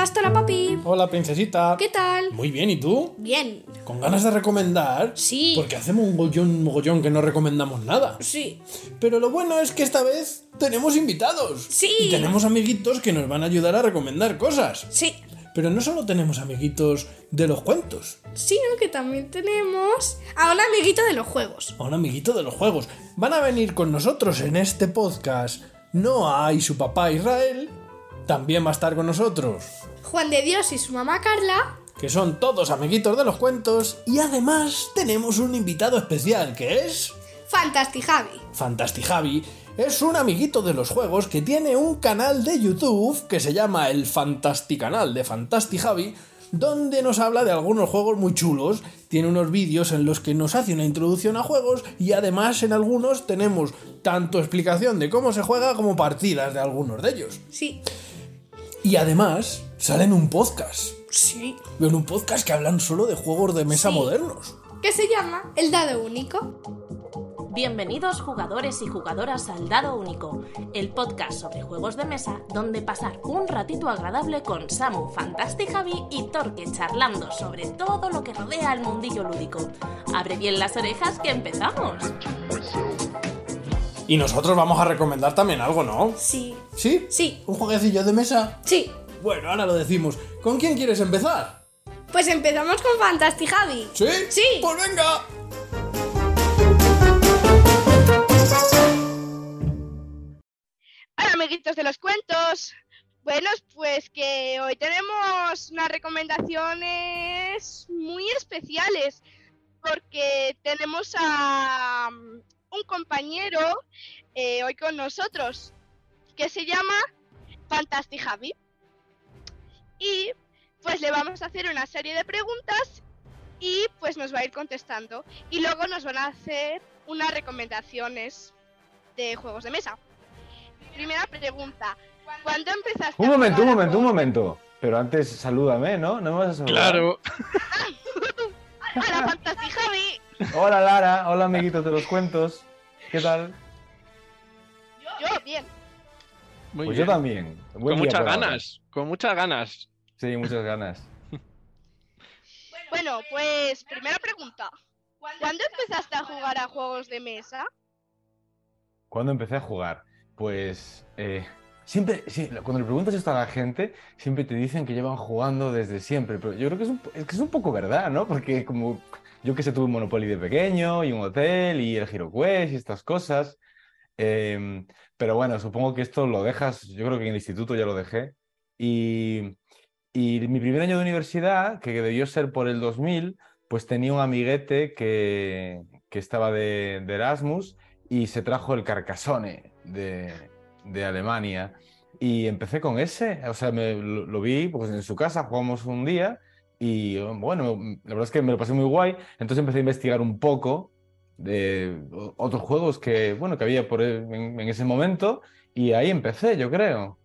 podcasts, hola papi. Hola, princesita. ¿Qué tal? Muy bien, ¿y tú? Bien. ¿Con ganas de recomendar? Sí. Porque hacemos un mogollón, mogollón que no recomendamos nada. Sí. Pero lo bueno es que esta vez tenemos invitados. Sí. Y tenemos amiguitos que nos van a ayudar a recomendar cosas. Sí. Pero no solo tenemos amiguitos de los cuentos, Sino que también tenemos a un amiguito de los juegos. a un amiguito de los juegos. Van a venir con nosotros en este podcast Noah y su papá Israel. También va a estar con nosotros, Juan de Dios y su mamá Carla. que son todos amiguitos de los cuentos. Y además tenemos un invitado especial que es... Fantastic Javi. Fantastic Javi es un amiguito de los juegos que tiene un canal de YouTube que se llama el Fantasticanal de Fantastic Javi, donde nos habla de algunos juegos muy chulos. Tiene unos vídeos en los que nos hace una introducción a juegos y además en algunos tenemos tanto explicación de cómo se juega como partidas de algunos de ellos. Sí. Y además sale en un podcast. Sí. En un podcast que hablan solo de juegos de mesa Sí. modernos. Que se llama El Dado Único. Bienvenidos jugadores y jugadoras al Dado Único, el podcast sobre juegos de mesa donde pasar un ratito agradable con Samu, Fantastic Javi y Torque charlando sobre todo lo que rodea al mundillo lúdico. Abre bien las orejas que empezamos. Y nosotros vamos a recomendar también algo, ¿no? Sí. ¿Sí? Sí. ¿Un jueguecillo de mesa? Sí. Bueno, ahora lo decimos. ¿Con quién quieres empezar? Pues empezamos con Fantastic Javi. ¿Sí? Sí. Pues venga. Hola amiguitos de los cuentos. Bueno, pues que hoy tenemos unas recomendaciones muy especiales porque tenemos a un compañero eh, hoy con nosotros que se llama Fantastic Javi y pues le vamos a hacer una serie de preguntas y pues nos va a ir contestando y luego nos van a hacer unas recomendaciones de juegos de mesa. Primera pregunta. ¿Cuándo empezaste Un a momento, un jugar a momento, un momento. Pero antes salúdame, ¿no? ¿No me vas a saludar? Hola, Fantasy Javi. Hola Lara, hola amiguitos de los cuentos. ¿Qué tal? Yo, bien. Muy pues bien. yo también. Buen Con muchas ahora. ganas, con muchas ganas. Sí, muchas ganas. Bueno, pues primera pregunta. ¿Cuándo empezaste a jugar a juegos de mesa? ¿Cuándo empecé a jugar? Pues eh, siempre, sí, cuando le preguntas esto a la gente, siempre te dicen que llevan jugando desde siempre, pero yo creo que es un, es que es un poco verdad, ¿no? Porque como yo que sé, tuve un Monopoly de pequeño y un hotel y el HeroQuest y estas cosas. Em, pero bueno, supongo que esto lo dejas, yo creo que en el instituto ya lo dejé. Y, y mi primer año de universidad, que debió ser por el 2000, pues tenía un amiguete que, que estaba de, Erasmus y se trajo el Carcassonne de, de Alemania. Y empecé con ese, o sea, me, lo, lo vi pues, en su casa, jugamos un día y bueno, la verdad es que me lo pasé muy guay. Entonces empecé a investigar un poco de otros juegos que, bueno, que había por e- en, en ese momento y ahí empecé, yo creo.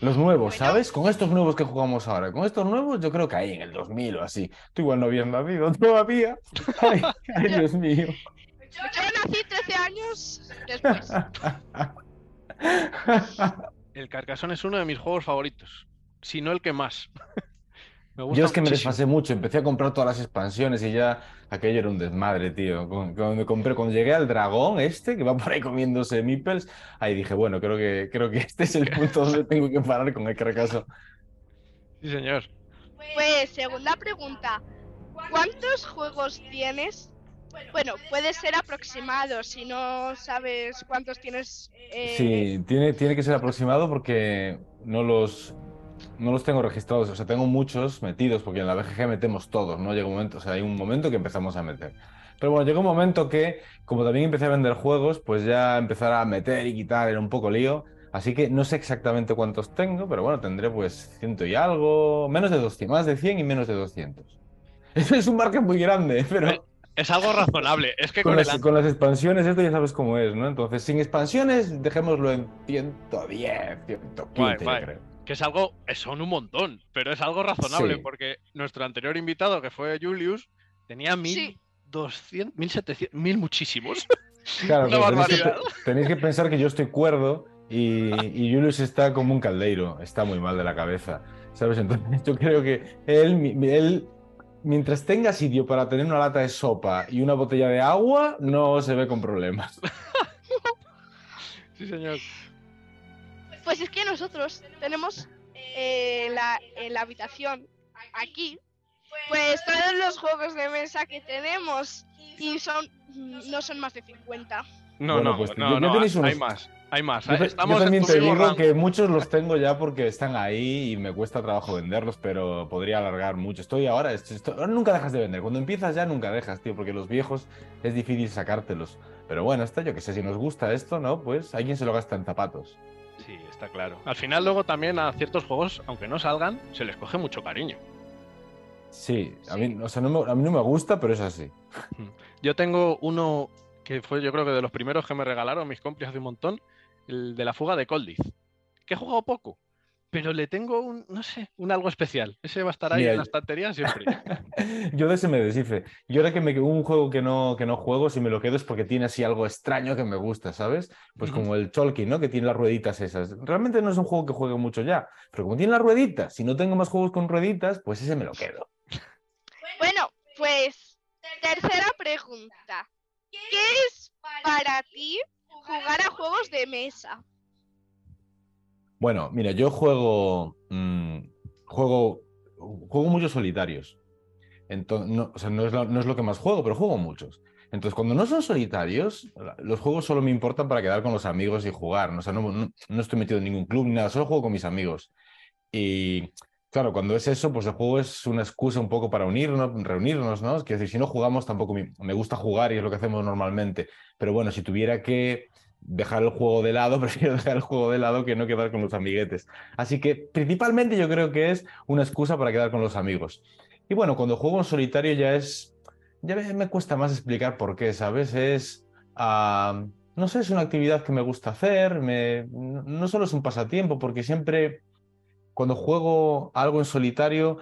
Los nuevos, Bueno. ¿sabes? Con estos nuevos que jugamos ahora. Con estos nuevos, yo creo que ahí en el 2000 o así. Tú igual no habías nacido todavía. Ay, ay, Dios mío. Yo nací 13 años después. El Carcassonne es uno de mis juegos favoritos, si no el que más. Me gusta Yo es que me desfasé mucho, empecé a comprar todas las expansiones y ya aquello era un desmadre, tío. Cu- Cuando, compré, cuando llegué al dragón este, que va por ahí comiéndose meeples, ahí dije, bueno, creo que, creo que este es el punto donde tengo que parar con el fracaso. Sí, señor. Pues segunda pregunta. ¿Cuántos juegos tienes? Bueno, puede ser aproximado si no sabes cuántos tienes. eh, Sí, tiene, tiene que ser aproximado porque no los, no los tengo registrados. O sea, tengo muchos metidos porque en la BGG metemos todos, ¿no? Llega un momento, o sea, hay un momento que empezamos a meter. Pero bueno, llegó un momento que, como también empecé a vender juegos, pues ya empezar a meter y quitar era un poco lío. Así que no sé exactamente cuántos tengo, pero bueno, tendré pues ciento y algo, menos de 200, más de 100 y menos de 200. Eso es un margen muy grande, pero Es algo razonable. Es que con con, las, el, con las expansiones esto ya sabes cómo es, ¿no? Entonces, sin expansiones, dejémoslo en 110, 115, Guay, guay. creo. Que es algo, son un montón, pero es algo razonable Sí. porque nuestro anterior invitado, que fue Julius, tenía mil, Sí. 1200, 1700, 1000 muchísimos. Claro, Una pero tenéis, que, tenéis pensar que yo estoy cuerdo y, y Julius está como un caldeiro, está muy mal de la cabeza, ¿sabes? Entonces yo creo que él, él, mientras tenga sitio para tener una lata de sopa y una botella de agua, no se ve con problemas. Sí, señor. Pues es que nosotros tenemos eh, en la, en la habitación aquí, pues todos los juegos de mesa que tenemos y son no son más de 50. No, Bueno, no, pues no, ya no, tenéis hay unos- más, hay más. Yo, te- yo Estamos también te digo rango. que muchos los tengo ya porque están ahí y me cuesta trabajo venderlos, pero podría alargar mucho. Estoy ahora, estoy- estoy- ahora nunca dejas de vender. Cuando empiezas ya nunca dejas, tío, porque los viejos es difícil sacártelos. Pero bueno, esto yo que sé, si nos gusta esto, ¿no? Pues hay quien se lo gasta en zapatos. Está claro. Al final luego también a ciertos juegos, aunque no salgan, se les coge mucho cariño. Sí, a mí, o sea, no me, a mí no me gusta, pero es así. Yo tengo uno que fue yo creo que de los primeros que me regalaron mis compis hace un montón, el de la fuga de Coldiz, que he jugado poco, pero le tengo un, no sé, un algo especial. Ese va a estar ahí Mira, en la estantería siempre. Yo de ese me deshice. Yo ahora que me un juego que no, que no juego, si me lo quedo es porque tiene así algo extraño que me gusta, ¿sabes? Pues como el Cholkin, ¿no? Que tiene las rueditas esas. Realmente no es un juego que juegue mucho ya, pero como tiene las rueditas, si no tengo más juegos con rueditas, pues ese me lo quedo. Bueno, pues tercera pregunta. ¿Qué es para ti jugar a juegos de mesa? Bueno, mira, yo juego. mm, juego. Juego muchos solitarios. Entonces, no, es, no es lo que más juego, pero juego muchos. Entonces, cuando no son solitarios, los juegos solo me importan para quedar con los amigos y jugar. O sea, no, no- no estoy metido en ningún club ni nada, solo juego con mis amigos. Y claro, cuando es eso, pues el juego es una excusa un poco para unirnos, reunirnos, ¿no? Es decir, si no jugamos, tampoco me, me gusta jugar y es lo que hacemos normalmente. Pero bueno, si tuviera que dejar el juego de lado, prefiero dejar el juego de lado que no quedar con los amiguetes. Así que principalmente yo creo que es una excusa para quedar con los amigos. Y bueno, cuando juego en solitario ya es, ya me, cuesta más explicar por qué, ¿sabes? Es, ah, no sé, es una actividad que me gusta hacer, me, no solo es un pasatiempo, porque siempre cuando juego algo en solitario,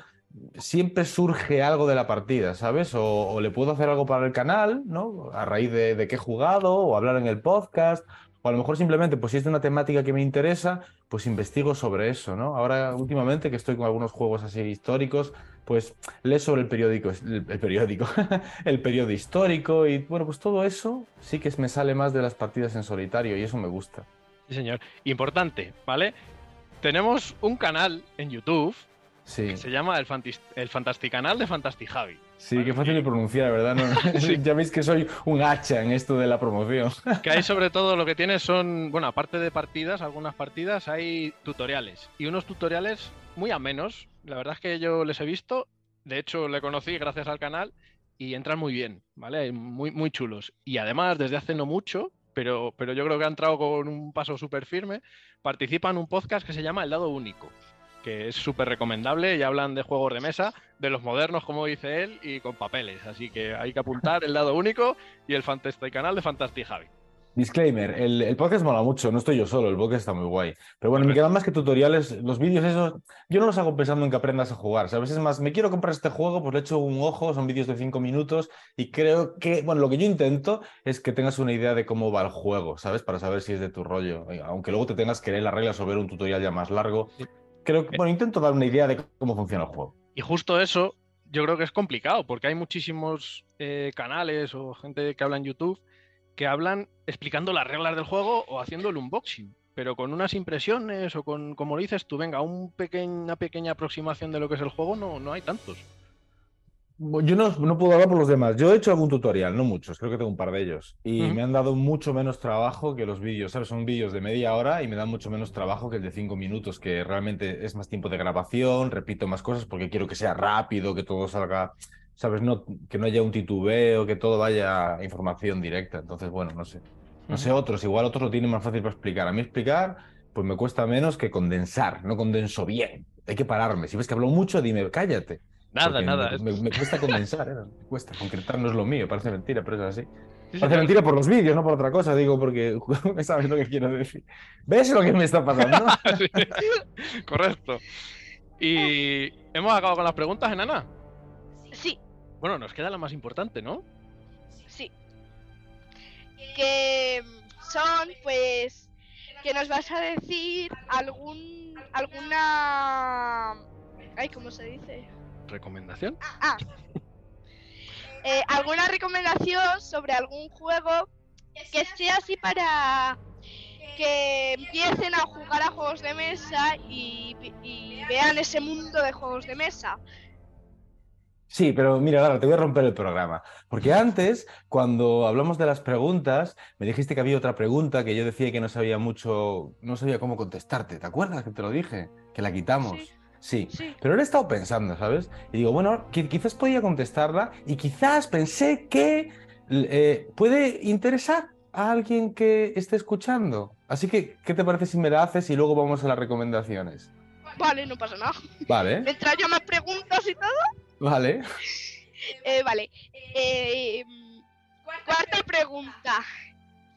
siempre surge algo de la partida, ¿sabes? O, o le puedo hacer algo para el canal, ¿no? A raíz de, qué he jugado, o hablar en el podcast, o a lo mejor simplemente, pues si es de una temática que me interesa, pues investigo sobre eso, ¿no? Ahora, últimamente, que estoy con algunos juegos así históricos, pues leo sobre el periódico, el, el periódico, el periodo histórico, y bueno, pues todo eso sí que me sale más de las partidas en solitario, y eso me gusta. Sí, señor. Importante, ¿vale? Tenemos un canal en YouTube Sí. que se llama el, Fantis- el Fantasticanal de Fantastijavi. Sí, qué fácil de pronunciar, ¿verdad? No, Sí. Ya veis que soy un hacha en esto de la promoción. Que ahí sobre todo lo que tiene son, bueno, aparte de partidas, algunas partidas, hay tutoriales. Y unos tutoriales muy amenos. La verdad es que yo les he visto. De hecho, le conocí gracias al canal y entran muy bien, ¿vale? Muy, muy chulos. Y además, desde hace no mucho, pero, pero yo creo que ha entrado con un paso súper firme, participa en un podcast que se llama El Dado Único, que es súper recomendable y hablan de juegos de mesa, de los modernos, como dice él, y con papeles. Así que hay que apuntar El Dado Único y el Fantastic canal de Fantastic Javi. Disclaimer, el, el podcast mola mucho, no estoy yo solo, el podcast está muy guay. Pero bueno, me quedan más que tutoriales, los vídeos esos, yo no los hago pensando en que aprendas a jugar, ¿sabes? Es más, me quiero comprar este juego, pues le echo un ojo, son vídeos de 5 minutos y creo que, bueno, lo que yo intento es que tengas una idea de cómo va el juego, ¿sabes? Para saber si es de tu rollo, aunque luego te tengas que leer las reglas o ver un tutorial ya más largo. Creo que, bueno, intento dar una idea de cómo funciona el juego. Y justo eso yo creo que es complicado, porque hay muchísimos eh, canales o gente que habla en YouTube que hablan explicando las reglas del juego o haciendo el unboxing, pero con unas impresiones o con, como dices tú, venga, un una pequeña aproximación de lo que es el juego, no, no hay tantos. Yo no, no puedo hablar por los demás. Yo he hecho algún tutorial, no muchos, creo que tengo un par de ellos. Y Ujú. me han dado mucho menos trabajo que los vídeos, ¿sabes? Son vídeos de media hora y me dan mucho menos trabajo que el de cinco minutos, que realmente es más tiempo de grabación, repito más cosas porque quiero que sea rápido, que todo salga, ¿sabes? No, que no haya un titubeo, que todo vaya a información directa. Entonces, bueno, no sé. No sé otros, igual otros lo tienen más fácil para explicar. A mí explicar, pues me cuesta menos que condensar, no condenso bien. Hay que pararme. Si ves que hablo mucho, dime, cállate. Nada, nada. Me, es- me- me cuesta condensar, ¿eh? me cuesta. Concretar no es lo mío, parece mentira, pero es así. sí, Parece mentira por los vídeos, no por otra cosa, digo, porque sabes lo que quiero decir. ¿Ves lo que me está pasando? Sí, Correcto. Y hemos acabado con las preguntas, enana. Sí, Bueno, nos queda la más importante, ¿no? Sí. Que son, pues, que nos vas a decir algún, alguna, ay, ¿cómo se dice? ¿Recomendación? Ah, eh, alguna recomendación sobre algún juego que sea así para que empiecen a jugar a juegos de mesa y, y vean ese mundo de juegos de mesa. Sí, pero mira, Lara, te voy a romper el programa. Porque antes, cuando hablamos de las preguntas, me dijiste que había otra pregunta que yo decía que no sabía mucho, no sabía cómo contestarte. ¿Te acuerdas que te lo dije? Que la quitamos. Sí. Sí, Sí. pero he estado pensando, ¿sabes? Y digo, bueno, qui- quizás podía contestarla y quizás pensé que eh, puede interesar a alguien que esté escuchando. Así que, ¿qué te parece si me la haces y luego vamos a las recomendaciones? Vale, no pasa nada. Vale, Mientras yo más preguntas y todo. vale. Eh, vale. Eh, cuarta pregunta.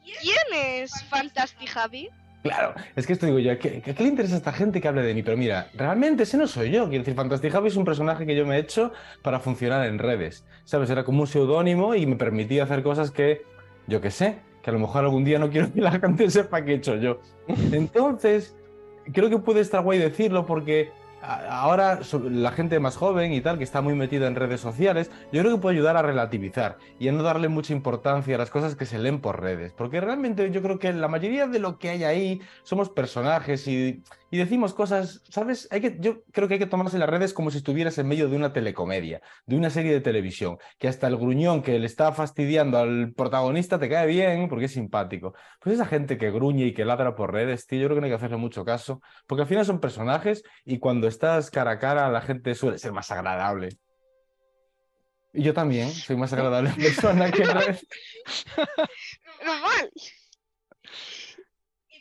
¿Quién es Fantastic Javi? Claro, es que esto digo yo, ¿a qué, qué le interesa a esta gente que hable de mí? Pero mira, realmente ese no soy yo. Quiero decir, Fantastic Javi es un personaje que yo me he hecho para funcionar en redes. ¿Sabes? Era como un seudónimo y me permitía hacer cosas que, yo qué sé, que a lo mejor algún día no quiero que la gente sepa que he hecho yo. Entonces, creo que puede estar guay decirlo porque ahora la gente más joven y tal, que está muy metida en redes sociales, yo creo que puede ayudar a relativizar y a no darle mucha importancia a las cosas que se leen por redes. Porque realmente yo creo que la mayoría de lo que hay ahí somos personajes y, y decimos cosas, ¿sabes? Hay que, yo creo que hay que tomarse las redes como si estuvieras en medio de una telecomedia, de una serie de televisión, que hasta el gruñón que le está fastidiando al protagonista te cae bien porque es simpático. Pues esa gente que gruñe y que ladra por redes, tío, yo creo que no hay que hacerle mucho caso, porque al final son personajes y cuando estás cara a cara la gente suele ser más agradable. Y yo también soy más agradable persona que redes. Normal.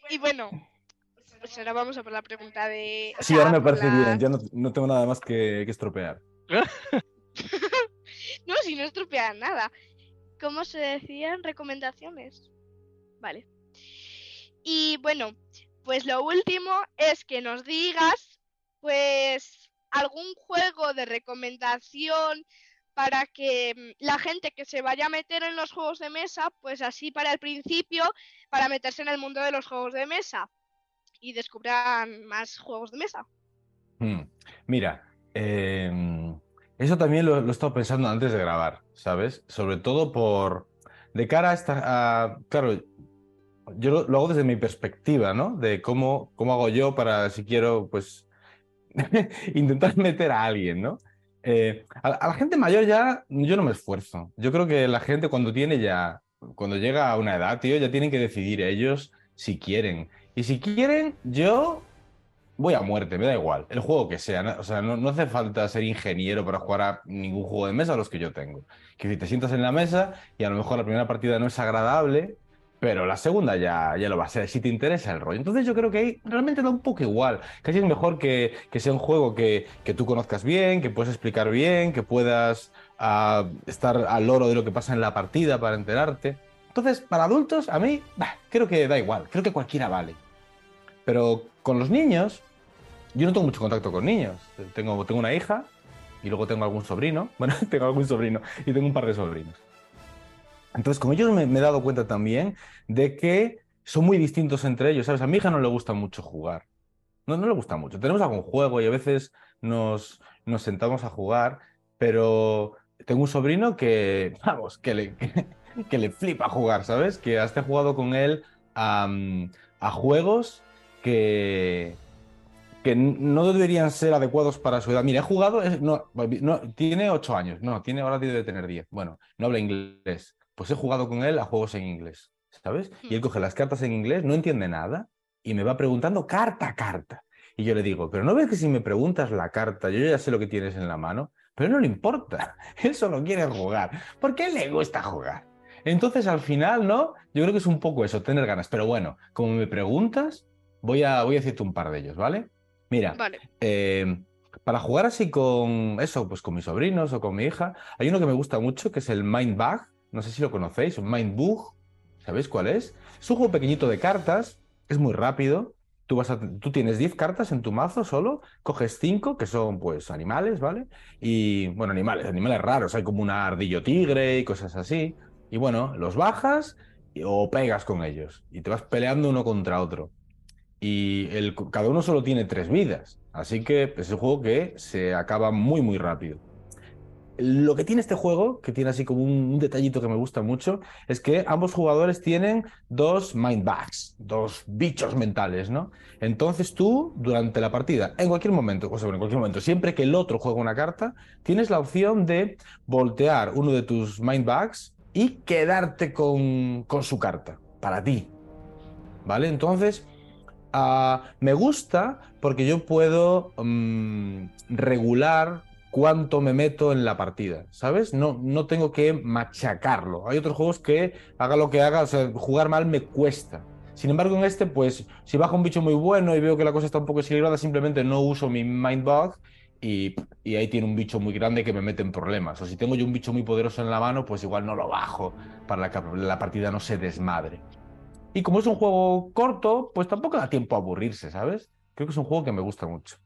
Y bueno, pues ahora vamos a por la pregunta de. Sí, ahora me parece la- bien, ya no, no tengo nada más que, que estropear. No, si no estropean nada. ¿Cómo se decían recomendaciones? Vale. Y bueno, pues lo último es que nos digas, pues, algún juego de recomendación para que mm, la gente que se vaya a meter en los juegos de mesa, pues así para el principio, para meterse en el mundo de los juegos de mesa y descubran más juegos de mesa. Hmm. Mira, eh, eso también lo, lo he estado pensando antes de grabar, ¿sabes? Sobre todo por, de cara a esta, claro, yo lo, lo hago desde mi perspectiva, ¿no? De cómo, cómo hago yo para, si quiero, pues, intentar meter a alguien, ¿no? Eh, a, a la gente mayor ya, yo no me esfuerzo. Yo creo que la gente cuando tiene ya, cuando llega a una edad, tío, ya tienen que decidir ellos si quieren. Y si quieren, yo voy a muerte, me da igual, el juego que sea. ¿no? O sea, no, no hace falta ser ingeniero para jugar a ningún juego de mesa los que yo tengo. Que si te sientas en la mesa y a lo mejor la primera partida no es agradable, pero la segunda ya, ya lo va a ser, si te interesa el rollo. Entonces yo creo que ahí realmente da un poco igual. Casi es mejor que, que sea un juego que, que tú conozcas bien, que puedas explicar bien, que puedas ah, estar al loro de lo que pasa en la partida para enterarte. Entonces, para adultos, a mí, bah, creo que da igual, creo que cualquiera vale. Pero con los niños, yo no tengo mucho contacto con niños. Tengo, tengo una hija y luego tengo algún sobrino. Bueno, tengo algún sobrino y tengo un par de sobrinos. Entonces, con ellos me, me he dado cuenta también de que son muy distintos entre ellos, ¿sabes? A mi hija no le gusta mucho jugar. No, no le gusta mucho. Tenemos algún juego y a veces nos, nos sentamos a jugar, pero tengo un sobrino que, vamos, que le, que, que le flipa jugar, ¿sabes? Que hasta he jugado con él a, a juegos que, que no deberían ser adecuados para su edad. Mira, he jugado, es- no, no, tiene 8 años, no, tiene, ahora debe tener 10. Bueno, no habla inglés. Pues he jugado con él a juegos en inglés, ¿sabes? Y él coge las cartas en inglés, no entiende nada y me va preguntando carta a carta. Y yo le digo, pero ¿no ves que si me preguntas la carta, yo ya sé lo que tienes en la mano? Pero no le importa, él solo quiere jugar, porque a él le gusta jugar. Entonces, al final, ¿no? Yo creo que es un poco eso, tener ganas. Pero bueno, como me preguntas, voy a, voy a decirte un par de ellos, ¿vale? Mira, Vale. eh, para jugar así con eso, pues con mis sobrinos o con mi hija, hay uno que me gusta mucho que es el Mind Bug. No sé si lo conocéis, un Mind Bug. ¿Sabéis cuál es? Es un juego pequeñito de cartas, es muy rápido. Tú, vas a- tú tienes 10 cartas en tu mazo solo, coges 5 que son pues animales, ¿vale? Y bueno, animales, animales raros, hay como una ardillo tigre y cosas así. Y bueno, los bajas y- o pegas con ellos. Y te vas peleando uno contra otro. Y el, cada uno solo tiene tres vidas. Así que es un juego que se acaba muy, muy rápido. Lo que tiene este juego, que tiene así como un, detallito que me gusta mucho, es que ambos jugadores tienen dos mind bags, dos bichos mentales, ¿no? Entonces tú, durante la partida, en cualquier momento, o sea, en cualquier momento, siempre que el otro juega una carta, tienes la opción de voltear uno de tus mind bags y quedarte con, con su carta, para ti. ¿Vale? Entonces, me gusta porque yo puedo mm, regular cuánto me meto en la partida, ¿sabes? No, no tengo que machacarlo. Hay otros juegos que haga lo que haga, jugar mal me cuesta. Sin embargo, en este, pues, si baja un bicho muy bueno y veo que la cosa está un poco equilibrada, simplemente no uso mi Mind Bug y, y ahí tiene un bicho muy grande que me mete en problemas. O si tengo yo un bicho muy poderoso en la mano, pues igual no lo bajo para que la partida no se desmadre. Y como es un juego corto, pues tampoco da tiempo a aburrirse, ¿sabes? Creo que es un juego que me gusta mucho.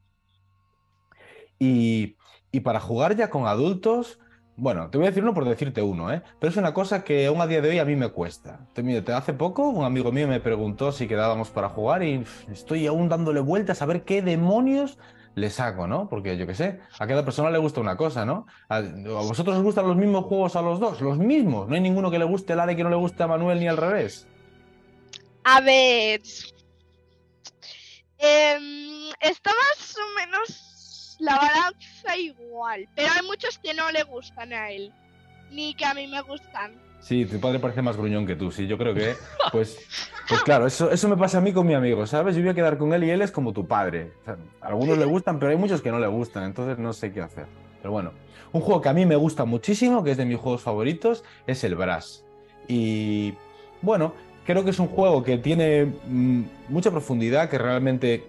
Y, para jugar ya con adultos, bueno, te voy a decir uno por decirte uno, ¿eh? Pero es una cosa que aún a día de hoy a mí me cuesta. Te, mira, te- hace poco un amigo mío me preguntó si quedábamos para jugar y estoy aún dándole vueltas a ver qué demonios le saco, ¿no? Porque yo qué sé, a cada persona le gusta una cosa, ¿no? ¿A, vosotros os gustan los mismos juegos a los dos? Los mismos. No hay ninguno que le guste el ARE que no le guste a Manuel ni al revés. A ver. em, está más o menos la balanza igual. Pero hay muchos que no le gustan a él. Ni que a mí me gustan. Sí, tu padre parece más gruñón que tú, sí, yo creo que, pues, pues claro, eso, eso me pasa a mí con mi amigo, ¿sabes? Yo voy a quedar con él y él es como tu padre. O sea, a algunos le gustan, pero hay muchos que no le gustan, entonces no sé qué hacer. Pero bueno, un juego que a mí me gusta muchísimo, que es de mis juegos favoritos, es el Brass. Y bueno, creo que es un juego que tiene mm, mucha profundidad, que realmente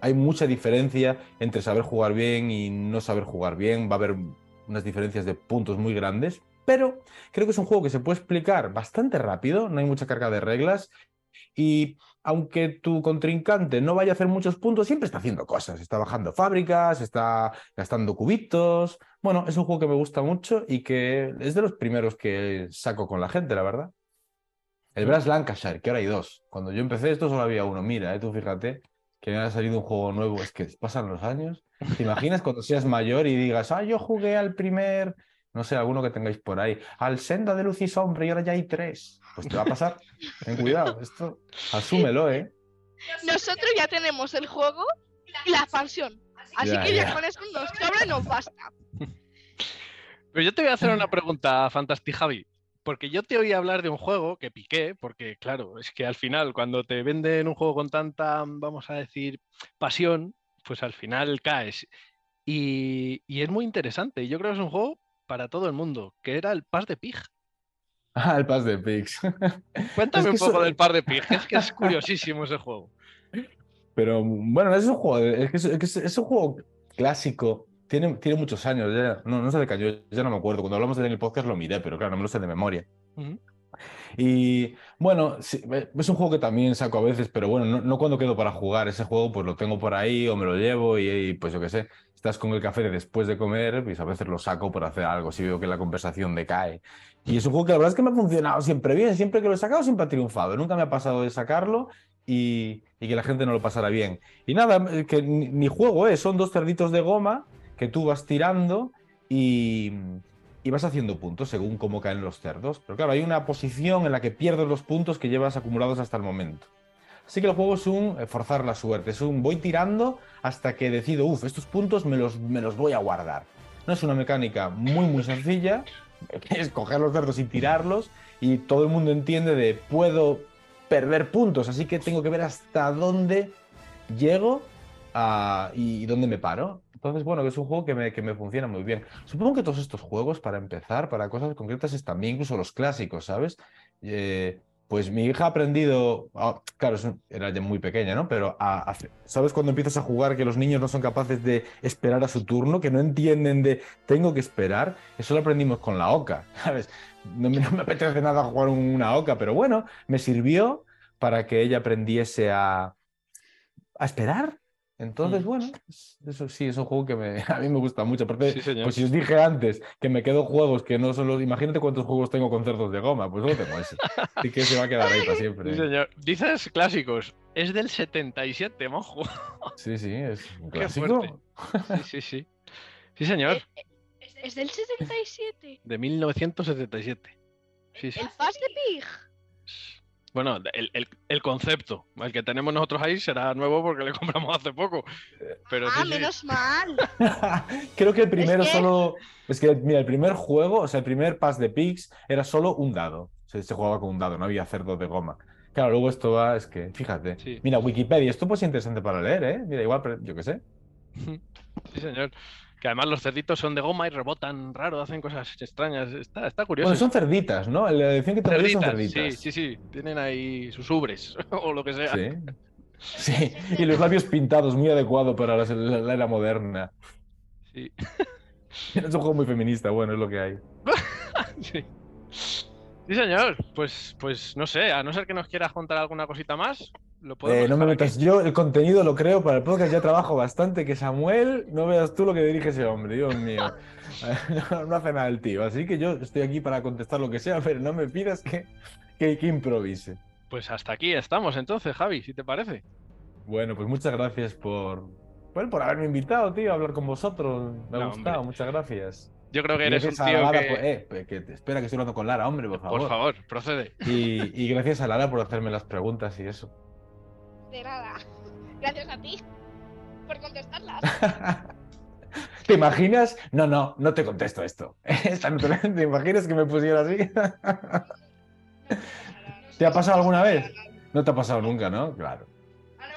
hay mucha diferencia entre saber jugar bien y no saber jugar bien. Va a haber unas diferencias de puntos muy grandes, pero creo que es un juego que se puede explicar bastante rápido, no hay mucha carga de reglas y aunque tu contrincante no vaya a hacer muchos puntos, siempre está haciendo cosas, está bajando fábricas, está gastando cubitos. Bueno, es un juego que me gusta mucho y que es de los primeros que saco con la gente, la verdad. El Brass Lancashire, que ahora hay dos. Cuando yo empecé esto solo había uno. Mira, eh, tú fíjate que me ha salido un juego nuevo. Es que pasan los años. ¿Te imaginas cuando seas mayor y digas, ah, yo jugué al primer, no sé, alguno que tengáis por ahí, al Senda de Luz y Sombra y ahora ya hay tres? Pues te va a pasar. Ten cuidado, esto, asúmelo, ¿eh? Nosotros ya tenemos el juego y la expansión. Así Ya, que ya ya. con eso nos sobra y nos basta. Pero yo te voy a hacer una pregunta, Fantastic Javi. Porque yo te oí hablar de un juego que piqué, porque claro, es que al final, cuando te venden un juego con tanta, vamos a decir, pasión, pues al final caes. Y, y es muy interesante. Yo creo que es un juego para todo el mundo, que era el Pass de Pig. Ah, el Pass de Pigs. Cuéntame que un poco eso- del Pass de Pig, es que es curiosísimo ese juego. Pero bueno, es un juego, es, que es, es que es- es un juego clásico. Tiene, tiene muchos años, ya, no, no sé de qué año, ya no me acuerdo. Cuando hablamos de él en el podcast lo miré, pero claro, no me lo sé de memoria. Ujú. Y bueno, sí, es un juego que también saco a veces, pero bueno, no, no cuando quedo para jugar. Ese juego pues lo tengo por ahí o me lo llevo y, y, pues yo qué sé, estás con el café de después de comer, pues a veces lo saco por hacer algo, si veo que la conversación decae. Y es un juego que la verdad es que me ha funcionado siempre bien, siempre que lo he sacado siempre ha triunfado. Nunca me ha pasado de sacarlo y, y que la gente no lo pasara bien. Y nada, que ni, ni juego es, son dos cerditos de goma que tú vas tirando y, y vas haciendo puntos según cómo caen los cerdos. Pero claro, hay una posición en la que pierdes los puntos que llevas acumulados hasta el momento. Así que el juego es un eh, forzar la suerte, es un voy tirando hasta que decido, uff, estos puntos me los, me los voy a guardar. No es una mecánica muy, muy sencilla, es coger los cerdos y tirarlos y todo el mundo entiende de puedo perder puntos, así que tengo que ver hasta dónde llego ah, y dónde me paro. Entonces, bueno, es un juego que me, que me funciona muy bien. Supongo que todos estos juegos, para empezar, para cosas concretas, están bien, incluso los clásicos, ¿sabes? Eh, pues mi hija ha aprendido, ah, claro, era ya muy pequeña, ¿no? Pero a- a- ¿sabes cuando empiezas a jugar que los niños no son capaces de esperar a su turno, que no entienden de tengo que esperar? Eso lo aprendimos con la OCA, ¿sabes? No, no me apetece nada jugar una OCA, pero bueno, me sirvió para que ella aprendiese a, a esperar. Entonces, Mm. bueno, es- eso sí, es un juego que me, a mí me gusta mucho. Aparte, Sí, pues si os dije antes que me quedo juegos que no son los. Imagínate cuántos juegos tengo con cerdos de goma, pues solo tengo ese. Así que se va a quedar ahí para siempre. Sí, señor. Dices clásicos. Es del 77, mojo. Sí, sí, es un clásico. Sí, sí, sí. Sí, señor. Eh, ¿Es del 77? De 1977. Sí, sí. ¿El Fast the Pig? Bueno, el, el- el concepto, el que tenemos nosotros ahí será nuevo porque le compramos hace poco. Pero ah, sí, sí. menos mal. Creo que el primero que- solo. Es que, mira, el primer juego, o sea, el primer pass de Pigs era solo un dado. Se, se jugaba con un dado, no había cerdos de goma. Claro, luego esto va, es que, fíjate. Sí. Mira, Wikipedia, esto pues es interesante para leer, ¿eh? Mira, igual, pero yo qué sé. Sí, señor. Que además los cerditos son de goma y rebotan raro, hacen cosas extrañas. Está, está curioso. Bueno, son cerditas, ¿no? La edición que te doy son Cerditas, cerditas. Sí, sí, sí. Tienen ahí sus ubres o lo que sea. Sí. Sí, y los labios pintados, muy adecuado para la, la- la era moderna. Sí. Es un juego muy feminista, bueno, es lo que hay. Sí. Sí, señor. Pues, pues no sé, a no ser que nos quieras contar alguna cosita más, lo Eh, no me metas, yo el contenido lo creo para el podcast, ya trabajo bastante, que Samuel, no veas tú lo que dirige ese hombre, Dios mío. No, no hace nada el tío, así que yo estoy aquí para contestar lo que sea, pero no me pidas que, que, que improvise. Pues hasta aquí estamos entonces, Javi, si te parece. Bueno, pues muchas gracias por, por, por haberme invitado, tío, a hablar con vosotros. Me ha No, gustado, hombre. muchas gracias. Yo creo que eres un tío Lara que... por- eh, que te- espera que estoy hablando con Lara, hombre, por favor. Por favor, procede. Y, y gracias a Lara por hacerme las preguntas y eso. De nada. Gracias a ti por contestarlas. ¿Te imaginas? No, no, no te contesto esto. Te, ¿te imaginas que me pusiera así? ¿Te ha pasado alguna vez? No te ha pasado nunca, ¿no? Claro.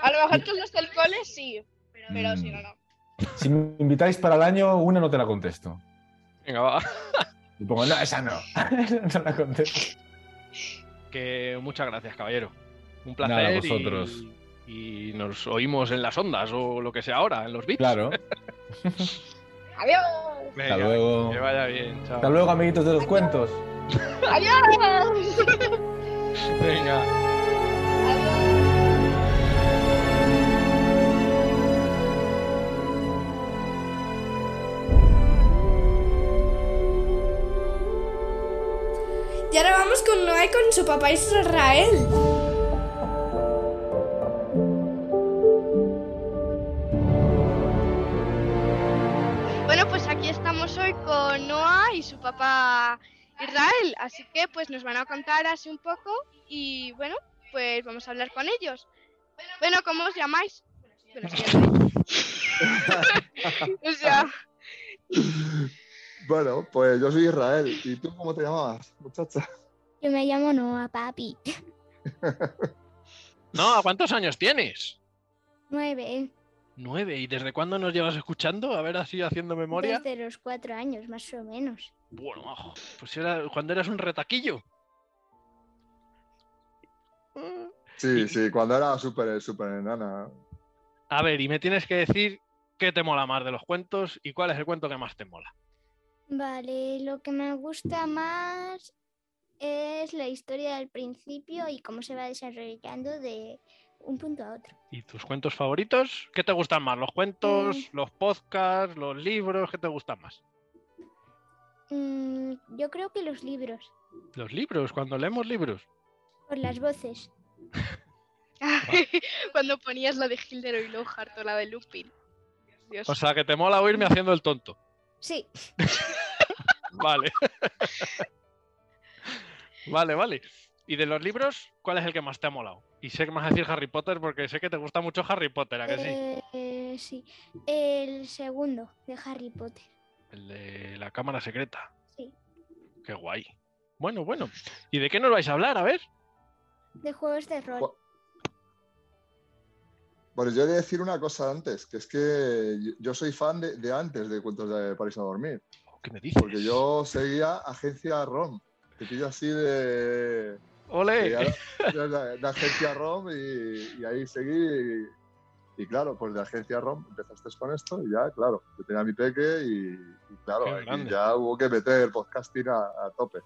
A lo mejor con los del cole sí, pero Mm. si no, no. Si me invitáis para el año, una no te la contesto. Venga, va. Y pongo, no, esa no. no la contesto. Que muchas gracias, caballero. Un Nada, placer. vosotros. Y, y nos oímos en las ondas o lo que sea ahora, en los bits. Claro. Adiós. Venga, Hasta luego. Que vaya bien. Chao. Hasta luego, amiguitos de los cuentos. Adiós. Venga. Adiós. Y ahora vamos con Noé con su papá Israel. Papá Israel, así que pues nos van a contar así un poco y bueno, pues vamos a hablar con ellos. Bueno, ¿cómo os llamáis? Bueno, sí, o sea, Bueno, pues yo soy Israel. ¿Y tú cómo te llamabas, muchacha? Yo me llamo Noah, papi. No, ¿cuántos años tienes? Nueve. Nueve. ¿Y desde cuándo nos llevas escuchando? A ver, así haciendo memoria. Desde los cuatro años, más o menos. Bueno, majo. Pues era cuando eras un retaquillo. Sí, sí, cuando era súper, súper enana. A ver, y me tienes que decir qué te mola más de los cuentos y cuál es el cuento que más te mola. Vale, lo que me gusta más es la historia del principio y cómo se va desarrollando de un punto a otro. ¿Y tus cuentos favoritos? ¿Qué te gustan más? ¿Los cuentos, los podcasts, los libros? ¿Qué te gustan más? Mm, yo creo que los libros, Los libros, cuando leemos libros. por las voces. cuando ponías la de Hildero y Lockhart o la de Lupin. Dios. O sea, que te mola oírme haciendo el tonto. Sí, Vale. vale, vale. ¿Y de los libros, cuál es el que más te ha molado? Y sé que me vas a decir Harry Potter porque sé que te gusta mucho Harry Potter, ¿a que sí? eh, sí. El segundo de Harry Potter. El de la cámara secreta. Sí. Qué guay. Bueno, bueno. ¿Y de qué nos vais a hablar? A ver. De juegos de rol. Bu- Bueno, yo he de decir una cosa antes, que es que yo- yo soy fan de, de antes de Cuentos de París a Dormir, ¿Qué me dices? porque yo seguía Agencia ROM, te pillo así de, ¡Ole! de, de- de Agencia ROM y, y ahí seguí. Y, y claro, pues de Agencia ROM empezaste con esto y ya, claro, yo tenía mi peque y, y claro, ya hubo que meter podcasting a, a tope.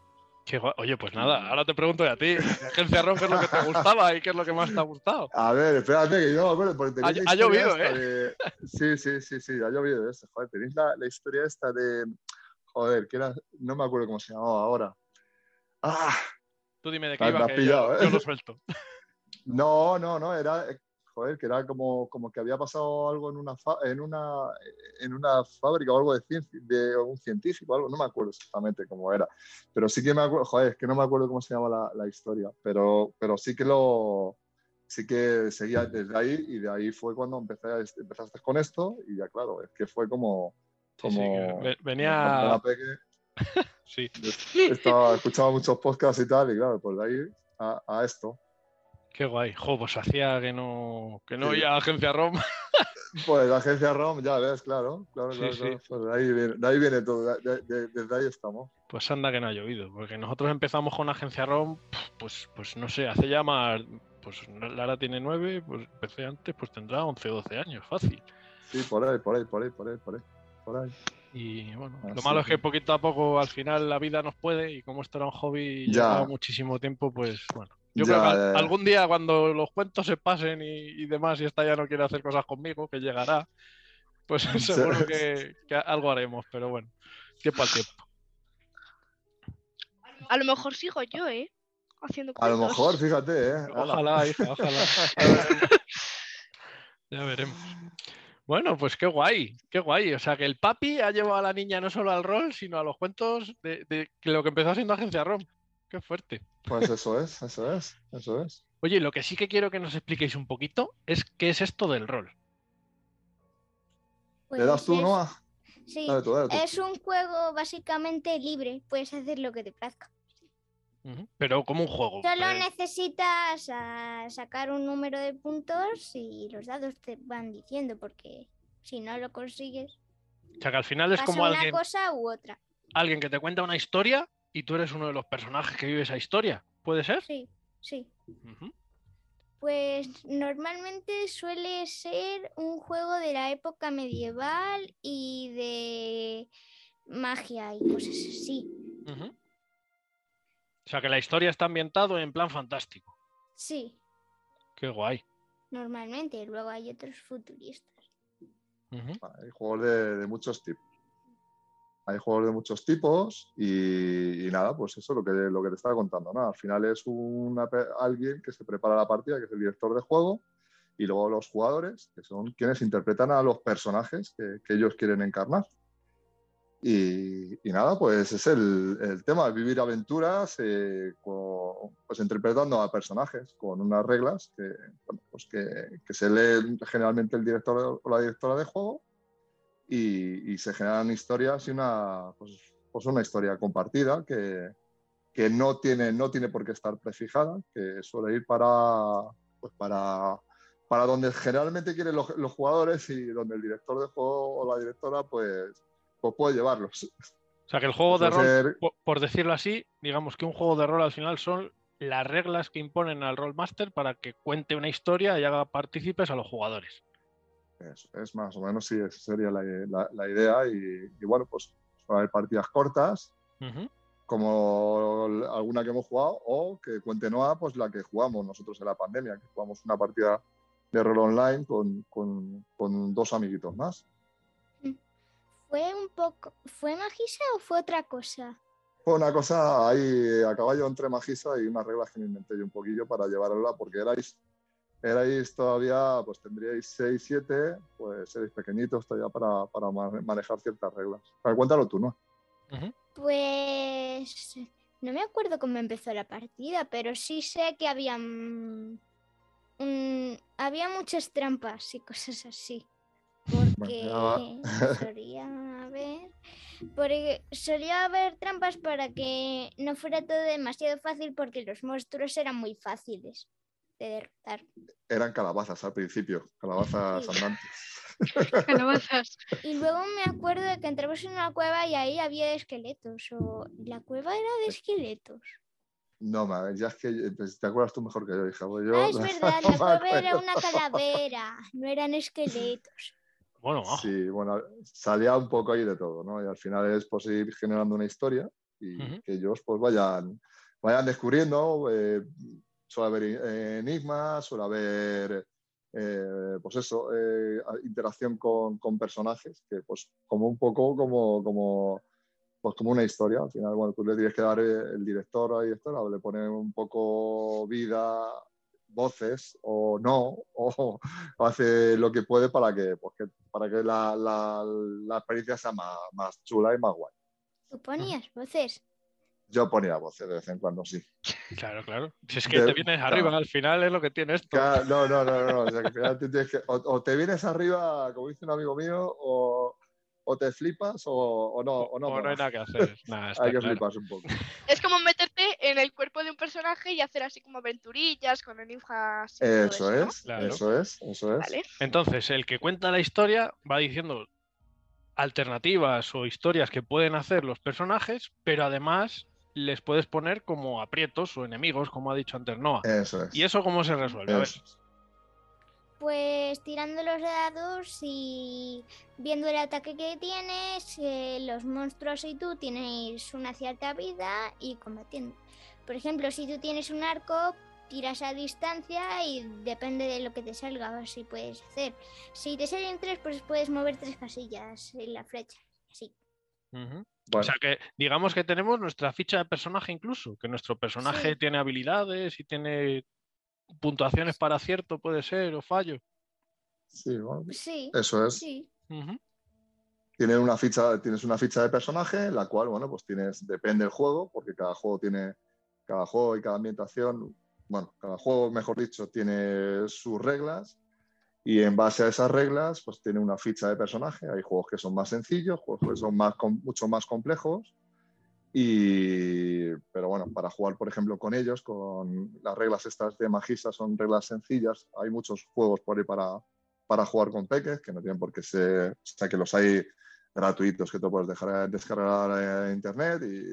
Qué. Oye, pues nada, ahora te pregunto yo a ti, Agencia ROM, ¿qué es lo que te gustaba y qué es lo que más te ha gustado? A ver, espérate, que yo no me acuerdo. Porque tenéis Ha- ha llovido, de- Sí, sí, sí, sí, ha llovido eso. Joder, tenéis la, la historia esta de. Joder, que era. No me acuerdo cómo se llamaba ahora. Ah, Tú dime de qué iba, que pillado, yo, ¿eh? yo lo suelto. no, no, no, era. Joder, que era como, como que había pasado algo en una, en una, en una fábrica o algo de, de un científico, algo, no me acuerdo exactamente cómo era. Pero sí que me acuerdo, joder, es que no me acuerdo cómo se llama la, la historia, pero, pero sí que lo. Sí que seguía desde ahí y de ahí fue cuando empecé, a- empezaste con esto y ya claro, es que fue como... Sí, sí, como ve- cuando venía. Sí, estaba, escuchaba muchos podcasts y tal, y claro, pues de ahí a, a esto. Qué guay. Jo, pues hacía que no, que no Sí. Agencia ROM. Pues la agencia ROM, ya ves, claro, claro, Sí, claro, sí. claro, pues de, ahí viene, de ahí viene todo, de- de- de- desde ahí estamos. Pues anda que no ha llovido, porque nosotros empezamos con Agencia ROM, pues, pues no sé, hace ya más. Pues Lara tiene nueve, pues empecé antes, pues tendrá 11 o 12 años, fácil. Sí, por ahí, por ahí, por ahí, por ahí, por ahí. Por ahí. Y bueno, lo malo es que- que poquito a poco al final la vida nos puede y como esto era un hobby y Ya. llevaba muchísimo tiempo, pues bueno. Yo Ya, creo que al- ya, ya. algún día cuando los cuentos se pasen y, y demás y esta ya no quiere hacer cosas conmigo, que llegará, pues seguro que, que algo haremos, pero bueno, tiempo al tiempo. A lo mejor sigo yo, ¿eh? Haciendo A lo cuentos. mejor, fíjate, ¿eh? Ojalá, hija, ojalá. Ya veremos. Bueno, pues qué guay, qué guay. O sea, que el papi ha llevado a la niña no solo al rol, sino a los cuentos de, de lo que empezó siendo Agencia ROM. Qué fuerte. Pues eso es, eso es, eso es. Oye, lo que sí que quiero que nos expliquéis un poquito es qué es esto del rol. ¿Le das tú, Pues es- Noah? Sí, Dale tú, dale tú. es un juego básicamente libre, puedes hacer lo que te plazca. Pero como un juego. Solo eh, necesitas ah, sacar un número de puntos y los dados te van diciendo, porque si no lo consigues, O sea, que al final es pasa como una alguien, cosa u otra. alguien que te cuenta una historia y tú eres uno de los personajes que vive esa historia. ¿Puede ser? Sí, sí. Pues normalmente suele ser un juego de la época medieval y de magia y cosas así. Ujú. O sea, que la historia está ambientado en plan fantástico. Sí, Qué guay. normalmente. Luego hay otros futuristas. Hay juegos de, de muchos tipos. Hay juegos de muchos tipos y, y nada, pues eso es lo que, lo que te estaba contando. ¿no? Al final es una alguien que se prepara la partida, que es el director de juego, y luego los jugadores, que son quienes interpretan a los personajes que, que ellos quieren encarnar. Y, y nada, pues es el, el tema, vivir aventuras eh, con- pues interpretando a personajes con unas reglas que, bueno, pues que, que se lee generalmente el director o la directora de juego y, y se generan historias y una, pues, pues una historia compartida que, que no, tiene, no tiene por qué estar prefijada, que suele ir para, pues para, para donde generalmente quieren los, los jugadores y donde el director de juego o la directora pues, pues puede llevarlos. O sea, que el juego de rol, por decirlo así, digamos que un juego de rol al final son las reglas que imponen al Rollmaster para que cuente una historia y haga partícipes a los jugadores. Es, es más o menos, sí, esa sería la, la- la idea. Y, y bueno, pues suele haber partidas cortas, como alguna que hemos jugado, o que cuente Noah, pues la que jugamos nosotros en la pandemia, que jugamos una partida de rol online con, con- con dos amiguitos más. ¿Fue un poco. ¿Fue Magisa o fue otra cosa? Fue una cosa ahí a caballo entre Magisa y unas reglas que me inventé yo un poquillo para llevarla, porque erais, erais todavía, pues tendríais 6, 7, pues seréis pequeñitos todavía para, para ma- manejar ciertas reglas. A ver, cuéntalo tú, ¿no? Pues. No me acuerdo cómo empezó la partida, pero sí sé que había. mm, había muchas trampas y cosas así. Porque solía haber. Porque solía haber trampas para que no fuera todo demasiado fácil, porque los monstruos eran muy fáciles de derrotar. Eran calabazas al principio, calabazas Sí. andantes. Calabazas. Y luego me acuerdo de que entramos en una cueva y ahí había esqueletos. O la cueva era de esqueletos. No, ma, ya es que pues, te acuerdas tú mejor que yo, hija. pues yo Ah, es verdad, no la cueva era una calavera, no eran esqueletos. Bueno, ah, Sí, bueno, salía un poco ahí de todo, ¿no? Y al final es pues ir generando una historia y Ujú. que ellos pues vayan, vayan descubriendo. eh, suele haber eh, enigmas, suele haber, eh, pues eso, eh, interacción con, con personajes, que pues como un poco como, como, pues como una historia. Al final, bueno, tú le tienes que dar el director o la directora, le pone un poco vida, voces o no, o, o hace lo que puede para que, pues, que- para que la, la- la experiencia sea más, más chula y más guay. ¿Tú ponías voces? Yo ponía voces de vez en cuando, sí. Claro, claro. Si es que De- te vienes arriba, claro. al final es lo que tiene esto. Ca- No, no, no, no, o sea, que al final tú tienes que- o, o te vienes arriba, como dice un amigo mío, o, o te flipas o, o no. O no, O no hay nada que hacer. Nada, está Hay que claro. fliparse un poco. Es como meterte en el cuerpo de un personaje y hacer así como aventurillas con todo Eso ¿no? es, Claro. eso es, eso es. Vale. Entonces, el que cuenta la historia va diciendo alternativas o historias que pueden hacer los personajes, pero además les puedes poner como aprietos o enemigos, como ha dicho antes Noah. Eso es. ¿Y eso cómo se resuelve? A ver. Pues tirando los dados y viendo el ataque que tienes, eh, los monstruos y tú tenéis una cierta vida y combatiendo. Por ejemplo, si tú tienes un arco, tiras a distancia y depende de lo que te salga, a ver si puedes hacer. Si te salen tres, pues puedes mover tres casillas en la flecha. Así. Bueno, O sea que digamos que tenemos nuestra ficha de personaje incluso, que nuestro personaje Sí. tiene habilidades y tiene puntuaciones para acierto, puede ser, o fallo. sí, bueno, Sí, eso es. sí. Tienes una ficha, tienes una ficha de personaje, la cual, bueno, pues tienes, depende del juego, porque cada juego tiene, cada juego y cada ambientación, bueno, cada juego, mejor dicho, tiene sus reglas. Y en base a esas reglas, pues tiene una ficha de personaje. Hay juegos que son más sencillos, juegos que son más, mucho más complejos. Y, pero bueno, para jugar, por ejemplo, con ellos, con las reglas estas de Magista, son reglas sencillas. Hay muchos juegos por ahí para, para jugar con peques, que no tienen por qué ser, o sea, que los hay gratuitos que te puedes dejar descargar en internet. Y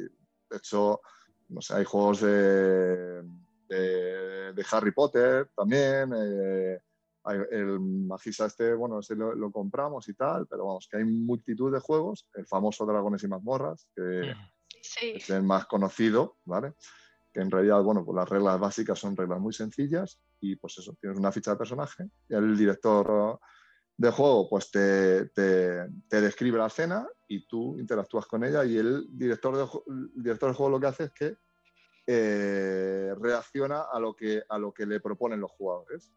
de hecho, no sé, hay juegos de, de, de Harry Potter también. eh, el Magista este, bueno, ese lo, lo compramos y tal, pero vamos, que hay multitud de juegos. El famoso Dragones y Mazmorras, que. Sí. es el más conocido, ¿vale? Que en realidad, bueno, pues las reglas básicas son reglas muy sencillas y pues eso, tienes una ficha de personaje y el director de juego pues te, te- te describe la escena y tú interactúas con ella y el director, de, el director del juego lo que hace es que eh, reacciona a lo, que, a lo que le proponen los jugadores.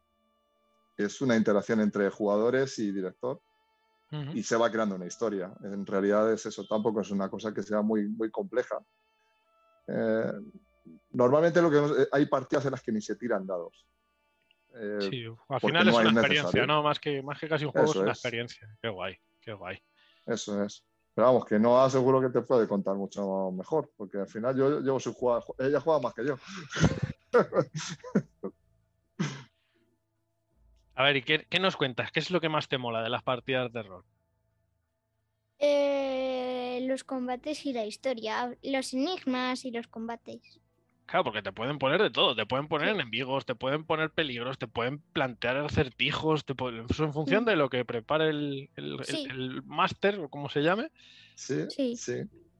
Es una interacción entre jugadores y director Ujú. y se va creando una historia. En realidad es eso, tampoco es una cosa que sea muy, muy compleja. Eh, normalmente lo que eh, hay partidas en las que ni se tiran dados. Eh, Sí, al final no es una necesario. experiencia, ¿no? Más que, más que casi un juego, Eso es una es. experiencia. Qué guay, qué guay. Eso es. Pero vamos, que no aseguro que te puede contar mucho mejor, porque al final yo llevo su jugada, ella juega más que yo. A ver, ¿y qué, qué nos cuentas? ¿Qué es lo que más te mola de las partidas de rol? Eh, los combates y la historia, los enigmas y los combates. Claro, porque te pueden poner de todo, te pueden poner Sí. enemigos, te pueden poner peligros, te pueden plantear acertijos, te pueden- eso en función Mm. de lo que prepare el, el, Sí. el máster o como se llame. Sí, Sí. sí.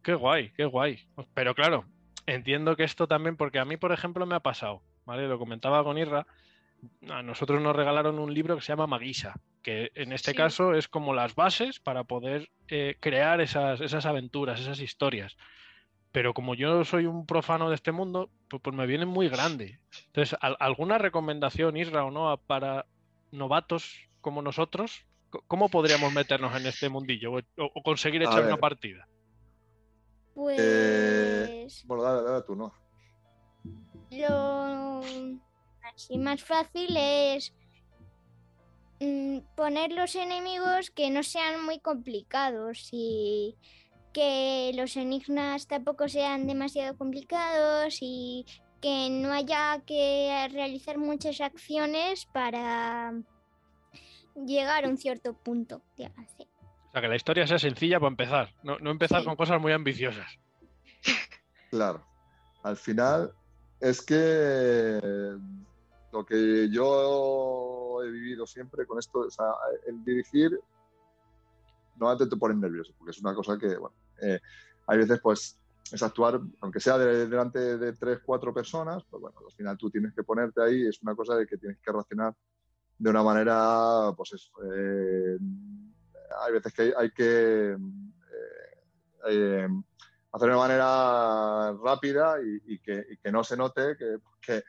Qué guay, qué guay. Pero claro, entiendo que esto también, porque a mí, por ejemplo, me ha pasado, ¿vale? Lo comentaba con Irra. A nosotros nos regalaron un libro que se llama Maguisa, que en este Sí. caso es como las bases para poder eh, crear esas, esas aventuras, esas historias. Pero como yo soy un profano de este mundo, pues, pues me viene muy grande. Entonces, ¿al- ¿alguna recomendación, Isra o no, para novatos como nosotros? ¿Cómo podríamos meternos en este mundillo o, o conseguir echar una partida? Pues Eh, Bueno, dale, dale tú, ¿no? lo así más fácil es mm, poner los enemigos que no sean muy complicados y que los enigmas tampoco sean demasiado complicados y que no haya que realizar muchas acciones para llegar a un cierto punto de avance. O sea, que la historia sea sencilla para empezar. No, no empezar Sí. con cosas muy ambiciosas. Claro. Al final es que lo que yo he vivido siempre con esto, o sea, el dirigir, normalmente te pone nervioso, porque es una cosa que, bueno, eh, hay veces pues es actuar, aunque sea de- delante de tres, cuatro personas, pues bueno, al final tú tienes que ponerte ahí, es una cosa de que tienes que reaccionar de una manera, pues eso, eh, hay veces que hay, que eh, eh, hacer de una manera rápida y, que, no se note que-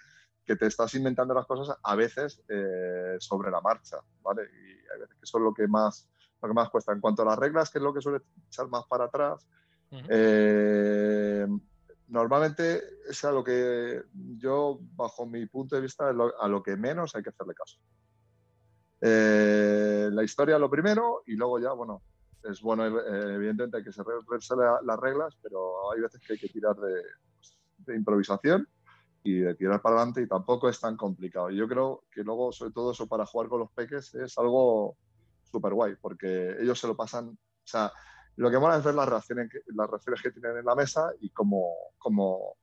que te estás inventando las cosas a veces eh, sobre la marcha, ¿vale? Y hay veces que eso es lo que más, lo que más cuesta. En cuanto a las reglas, que es lo que suele echar más para atrás, Ujú. eh, normalmente es a lo que yo, bajo mi punto de vista, a lo que menos hay que hacerle caso. Eh, la historia lo primero y luego ya, bueno, es bueno, eh, evidentemente hay que la- las reglas, pero hay veces que hay que tirar de, pues, de improvisación y de tirar para adelante y tampoco es tan complicado. Y yo creo que luego, sobre todo eso para jugar con los peques, es algo súper guay, porque ellos se lo pasan, o sea, lo que mola es ver las reacciones que, las reacciones que tienen en la mesa y como, como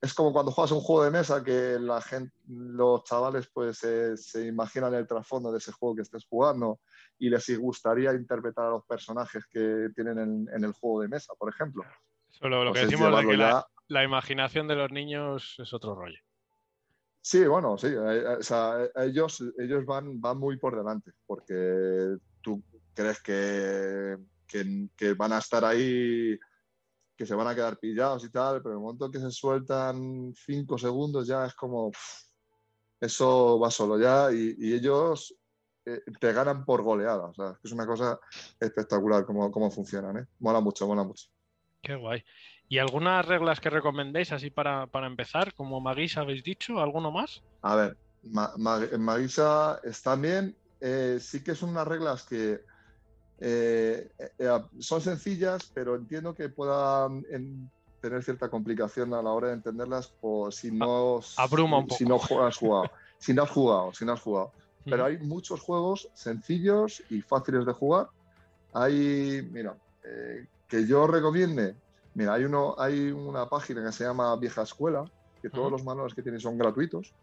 es como cuando juegas un juego de mesa que la gente, los chavales pues eh, se imaginan el trasfondo de ese juego que estés jugando y les gustaría interpretar a los personajes que tienen en, en el juego de mesa, por ejemplo. Eso lo, lo Pues que decimos de llevarlo que la, ya- la imaginación de los niños es otro rollo. Sí, bueno, sí. eh, eh, o sea, eh, ellos, ellos van, van muy por delante porque tú crees que, que, que van a estar ahí, que se van a quedar pillados y tal, pero en el momento que se sueltan cinco segundos ya es como, pff, eso va solo ya y, y ellos eh, te ganan por goleada. O sea, es una cosa espectacular cómo, cómo funcionan. ¿eh? Mola mucho, mola mucho. Qué guay. ¿Y algunas reglas que recomendéis así para, para empezar? Como Magis habéis dicho, ¿alguno más? A ver, Ma- Ma- en Magisa están bien. eh, sí que son unas reglas que eh, eh, son sencillas, pero entiendo que puedan en- tener cierta complicación a la hora de entenderlas por si no, abruma un si poco. no ju- has jugado. Si no has jugado, si no has jugado. Pero hay muchos juegos sencillos y fáciles de jugar. Hay, mira, eh, que yo recomiende. Mira, hay, uno, hay una página que se llama Vieja Escuela, que todos los manuales que tiene son gratuitos.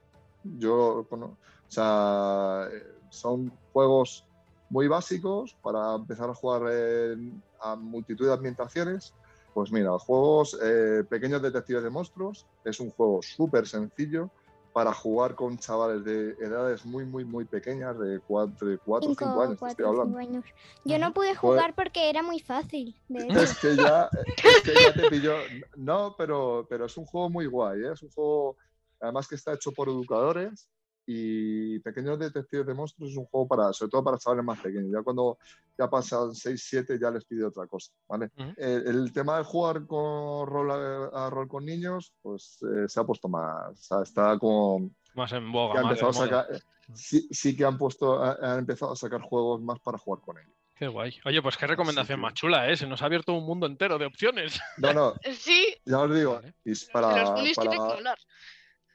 Yo, cono- o sea, eh, son juegos muy básicos para empezar a jugar en- a multitud de ambientaciones. Pues mira, juegos eh, Pequeños Detectives de Monstruos es un juego súper sencillo para jugar con chavales de edades muy, muy, muy pequeñas, de 4 de cuatro o 5 Cinco, años, te estoy cuatro, hablando. años. Yo no pude Pues- jugar porque era muy fácil. de. Es que ya, es que ya te pilló. No, pero, pero es un juego muy guay, ¿eh? Es un juego, además que está hecho por educadores y Pequeños Detectives de Monstruos es un juego para, sobre todo para chavales más pequeños. Ya cuando ya pasan 6, 7 ya les pide otra cosa, ¿vale? Ujú. el, el tema de jugar con rol a, a rol con niños, pues eh, se ha puesto más, o sea, está como Más en que boga, han más sacar, sí, sí que han puesto, ha- han empezado a sacar juegos más para jugar con ellos. Qué guay. Oye, pues qué recomendación que- más chula, ¿eh? Se nos ha abierto un mundo entero de opciones. No, no, Sí, ya os digo, Vale. y es que para, los tienen que para- molar.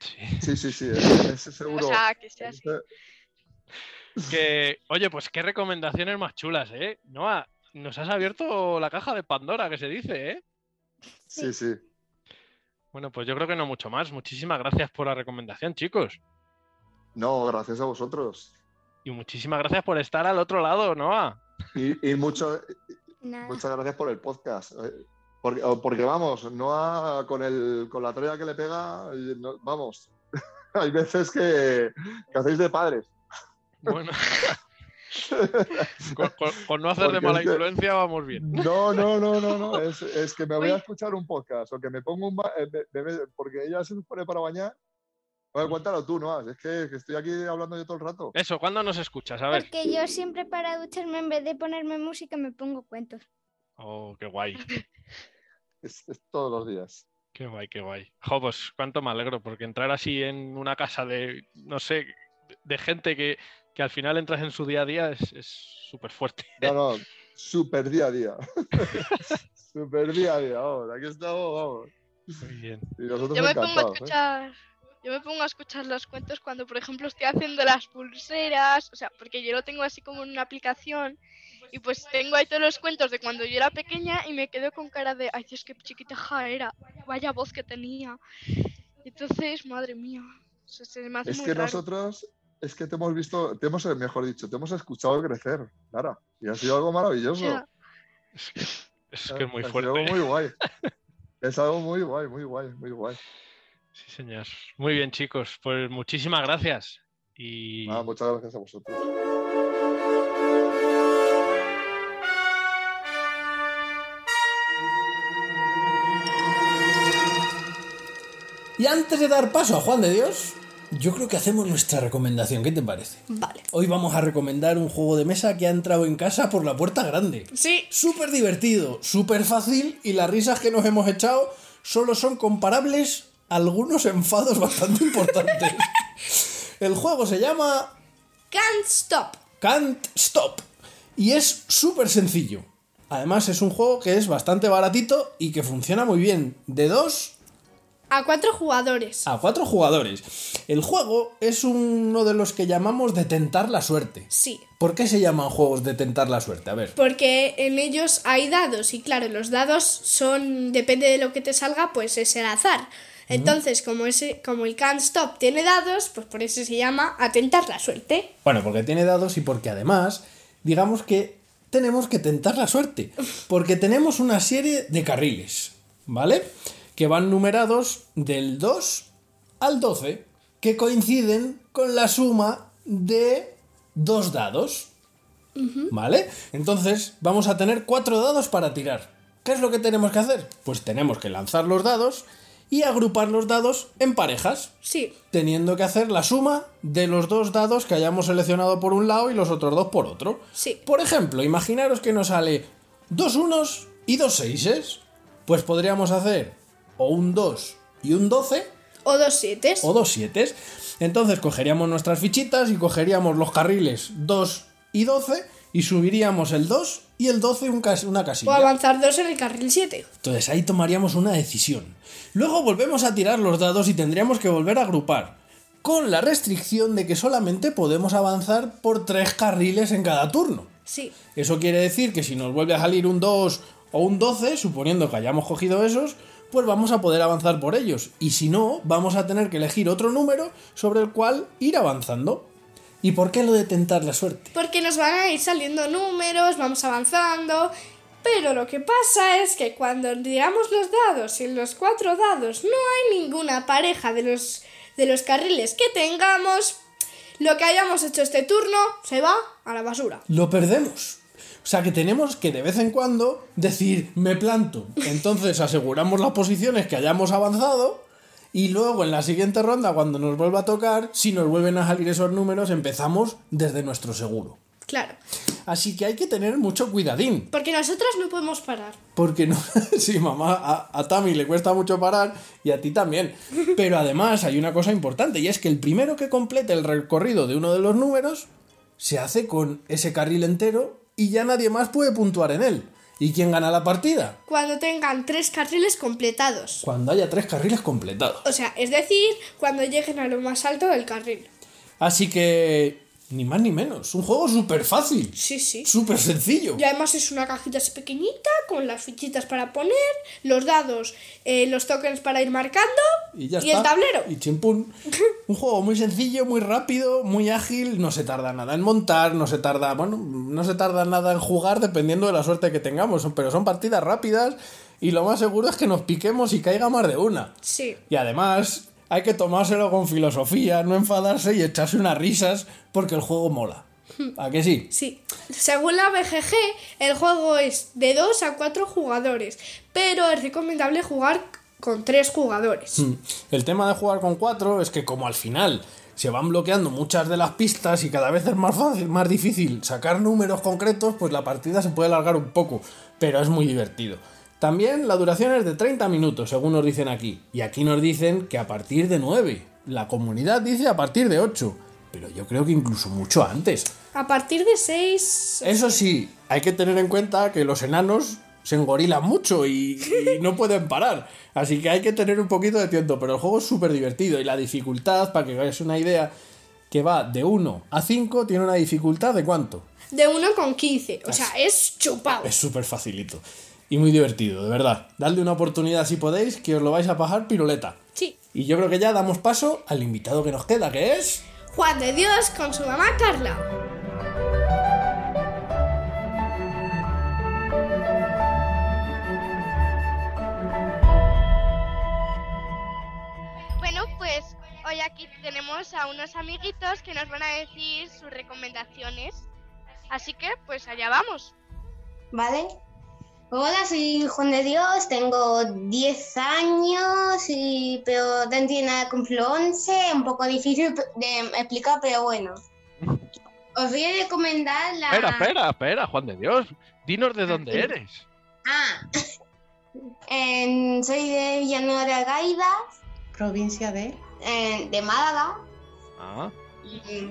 Sí. Sí, sí, sí, ese, seguro. O sea, que sea así. ese- Que, oye, pues qué recomendaciones más chulas, ¿eh? Noah, nos has abierto la caja de Pandora, que se dice, ¿eh? sí, sí. Bueno, pues yo creo que no mucho más. Muchísimas gracias por la recomendación, chicos. No, gracias a vosotros. Y muchísimas gracias por estar al otro lado, Noah. Y, y mucho, muchas gracias por el podcast. Porque, porque vamos, no ha- con, el, con la tralla que le pega, no- vamos, hay veces que, que hacéis de padres. Bueno. con, con- con no hacer de mala es que- influencia vamos bien. No, no, no, no, no. Es, es que me voy a escuchar un podcast o que me pongo un... ba- eh, me- me- porque ella se pone para bañar. Oye, cuéntalo tú, no Es que, que estoy aquí hablando yo todo el rato. Eso, ¿cuándo nos escuchas? A ver. Porque yo siempre para ducharme, en vez de ponerme música, me pongo cuentos. Oh, qué guay. Es, es todos los días. Qué guay, qué guay. Jo, pues cuánto me alegro, porque entrar así en una casa de, no sé, de gente que, que al final entras en su día a día es es súper fuerte. No, no, súper día a día. súper día a día, vamos. Aquí estamos, vamos. Muy bien. Y nosotros Yo me pongo a ¿eh? escuchar. Yo me pongo a escuchar los cuentos cuando, por ejemplo, estoy haciendo las pulseras, o sea, porque yo lo tengo así como en una aplicación y pues tengo ahí todos los cuentos de cuando yo era pequeña y me quedo con cara de, ay, Dios, qué chiquiteja era, vaya voz que tenía. Entonces, madre mía, se, se me hace Es muy que raro. nosotros, es que te hemos visto, te hemos, mejor dicho, te hemos escuchado crecer, Lara. Y ha sido algo maravilloso. Ya. Es que es, que es muy Ha fuerte. algo muy guay. Es algo muy guay, muy guay, muy guay. Sí, señor. Muy bien, chicos. Pues muchísimas gracias. Y Nada, muchas gracias a vosotros. Y antes de dar paso a Juan de Dios, yo creo que hacemos nuestra recomendación. ¿Qué te parece? Vale. Hoy vamos a recomendar un juego de mesa que ha entrado en casa por la puerta grande. Sí. Súper divertido, súper fácil y las risas que nos hemos echado solo son comparables a algunos enfados bastante importantes. El juego se llama Can't stop. Can't Stop y es súper sencillo. Además es un juego que es bastante baratito y que funciona muy bien. De 2 A cuatro jugadores. a 4 jugadores. El juego es uno de los que llamamos de tentar la suerte. Sí. ¿Por qué se llaman juegos de tentar la suerte? A ver. Porque en ellos hay dados y claro, los dados son, depende de lo que te salga, pues es el azar. Entonces, como, ese, como el can't stop tiene dados, pues por eso se llama atentar la suerte. Bueno, porque tiene dados y porque además, digamos que tenemos que tentar la suerte. Porque tenemos una serie de carriles, ¿vale? Que van numerados del 2 al 12, que coinciden con la suma de dos dados. ¿Vale? Entonces vamos a tener cuatro dados para tirar. ¿Qué es lo que tenemos que hacer? Pues tenemos que lanzar los dados y agrupar los dados en parejas Sí, teniendo que hacer la suma de los dos dados que hayamos seleccionado por un lado y los otros dos por otro. Sí. Por ejemplo, imaginaros que nos sale dos unos y dos seises. Pues podríamos hacer o un 2 y un 12 o dos siete. o dos 7. Entonces cogeríamos nuestras fichitas y cogeríamos los carriles 2 y 12 y subiríamos el 2 y el 12 un cas- una O casilla. avanzar dos en el carril 7. Entonces ahí tomaríamos una decisión. Luego volvemos a tirar los dados y tendríamos que volver a agrupar. Con la restricción de que solamente podemos avanzar por tres carriles en cada turno. Sí. Eso quiere decir que si nos vuelve a salir un 2 o un 12, suponiendo que hayamos cogido esos, pues vamos a poder avanzar por ellos. Y si no, vamos a tener que elegir otro número sobre el cual ir avanzando. ¿Y por qué lo de tentar la suerte? Porque nos van a ir saliendo números, vamos avanzando. Pero lo que pasa es que cuando tiramos los dados y en los cuatro dados no hay ninguna pareja de los, de los carriles que tengamos, lo que hayamos hecho este turno se va a la basura. lo perdemos. O sea que tenemos que de vez en cuando decir, me planto. Entonces aseguramos las posiciones que hayamos avanzado y luego en la siguiente ronda, cuando nos vuelva a tocar, si nos vuelven a salir esos números, empezamos desde nuestro seguro. Claro. Así que hay que tener mucho cuidadín. Porque nosotros no podemos parar. Porque no, sí, mamá, a, a Tami le cuesta mucho parar y a ti también. Pero además hay una cosa importante y es que el primero que complete el recorrido de uno de los números se hace con ese carril entero y ya nadie más puede puntuar en él. ¿Y quién gana la partida? Cuando tengan tres carriles completados. Cuando haya tres carriles completados. O sea, es decir, cuando lleguen a lo más alto del carril. Así que, ni más ni menos, un juego súper fácil, Sí, sí. súper sencillo. Y además es una cajita así pequeñita con las fichitas para poner, los dados, eh, los tokens para ir marcando Y ya el está. tablero. Y chimpún. Un juego muy sencillo, muy rápido, muy ágil. No se tarda nada en montar, no se tarda, bueno, no se tarda nada en jugar dependiendo de la suerte que tengamos. Pero son partidas rápidas y lo más seguro es que nos piquemos y caiga más de una. Sí. Y además hay que tomárselo con filosofía, no enfadarse y echarse unas risas porque el juego mola. ¿A que sí? Sí. Según la BGG, el juego es de 2 a 4 jugadores, pero es recomendable jugar con 3 jugadores. Mm. El tema de jugar con cuatro es que como al final se van bloqueando muchas de las pistas y cada vez es más fácil, más difícil sacar números concretos, pues la partida se puede alargar un poco, pero es muy divertido. También la duración es de 30 minutos, según nos dicen aquí. Y aquí nos dicen que a partir de 9. La comunidad dice a partir de 8. Pero yo creo que incluso mucho antes. A partir de 6... Eso sí, hay que tener en cuenta que los enanos se engorilan mucho y, y no pueden parar. Así que hay que tener un poquito de tiempo. Pero el juego es súper divertido y la dificultad, para que veáis una idea, que va de 1 a 5, tiene una dificultad de cuánto. De 1 con 15. O sea, es chupado. Es súper facilito y muy divertido, de verdad. Dadle una oportunidad si podéis, que os lo vais a pasar piruleta. Sí. Y yo creo que ya damos paso al invitado que nos queda, que es... Juan de Dios con su mamá Carla. Bueno, pues hoy aquí tenemos a unos amiguitos que nos van a decir sus recomendaciones. Así que, pues allá vamos. Vale, Hola, soy Juan de Dios, tengo 10 años, y, pero nada con Flo 11, un poco difícil de explicar, pero bueno. Os voy a recomendar la... Espera, espera, espera, Juan de Dios. Dinos de dónde sí. eres. Ah, en- soy de Villanueva de Algaida, Provincia de. en- de Málaga. Ah, Y,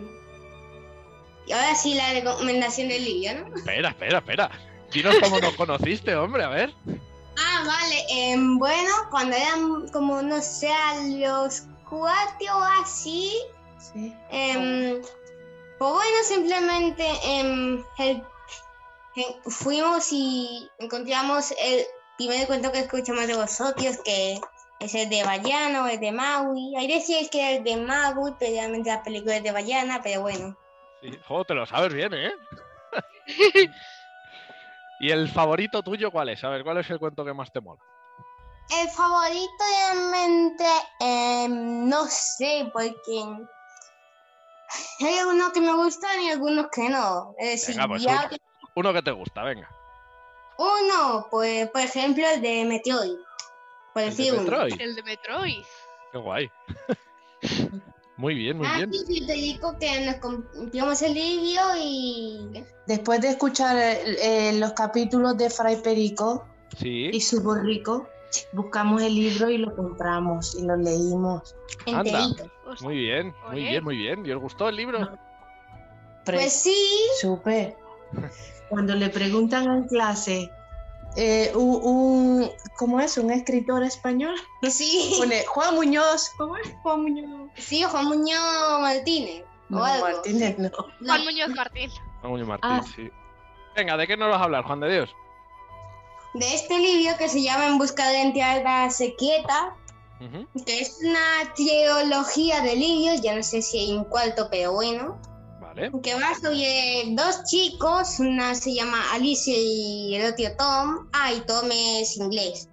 y ahora sí la recomendación del Livio, ¿no? espera, espera, espera. Dinos cómo nos conociste, hombre, a ver. Ah, vale. em, bueno, cuando eran como, no sé, a los cuatro o así, Sí. em, pues bueno, simplemente em, el- fuimos y encontramos el primer cuento que escuchamos de vosotros, que es el de Bayano, el de Maui. Hay decíais que era el de Maui, pero realmente la película es de Bayana, pero bueno. Sí, jo, te lo sabes bien, ¿eh? ¿Y el favorito tuyo cuál es? A ver, ¿cuál es el cuento que más te mola? El favorito realmente, em, no sé, porque hay algunos que me gustan y algunos que no. Es decir, Venga, pues ya un- uno que te gusta, venga. uno, pues, por ejemplo, el de Meteoid. Por El de decir uno. Metroid. El de Metroid. Qué guay. Muy bien, muy Ah, bien. sí, sí, te digo que nos compramos el libro y... Después de escuchar eh, eh, los capítulos de Fray Perico Sí. y su borrico, buscamos el libro y lo compramos y lo leímos. Anda. Muy bien, muy Oye. bien, muy bien. ¿Y os gustó el libro? Pre- Pues sí, Súper. Cuando le preguntan en clase, eh, un, un- ¿cómo es? ¿Un escritor español? sí, Pone Juan Muñoz. ¿Cómo es? Juan Muñoz. sí, Juan Muñoz Martínez. o No, algo. Martínez, no. Juan Muñoz Martín. Juan Muñoz Martín, Ah. sí. Venga, ¿de qué nos vas a hablar, Juan de Dios? De este libro que se llama En busca de la entidad secreta, que es una trilogía de libros, ya no sé si hay un cuarto, pero bueno, Vale. que va sobre dos chicos, una se llama Alicia y el otro Tom. Ah, y Tom es inglés.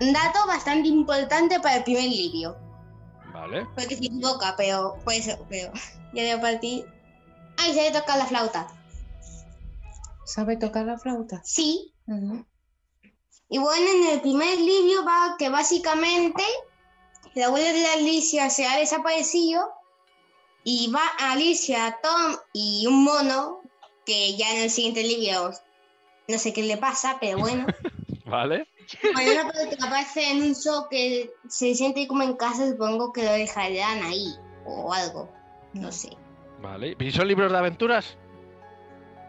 Un dato bastante importante para el primer libro, Vale. porque se equivoca, pero por eso, pero ya de partir. Ay, se le toca la flauta. ¿Sabe tocar la flauta? Sí. Y bueno, en el primer libro va que básicamente el abuelo de Alicia se ha desaparecido y va Alicia, Tom y un mono que ya en el siguiente libro no sé qué le pasa, pero bueno. Vale. Bueno, una parte que aparece en un show que se siente como en casa, supongo que lo dejarán ahí o algo, no sé. Vale. ¿Y son libros de aventuras?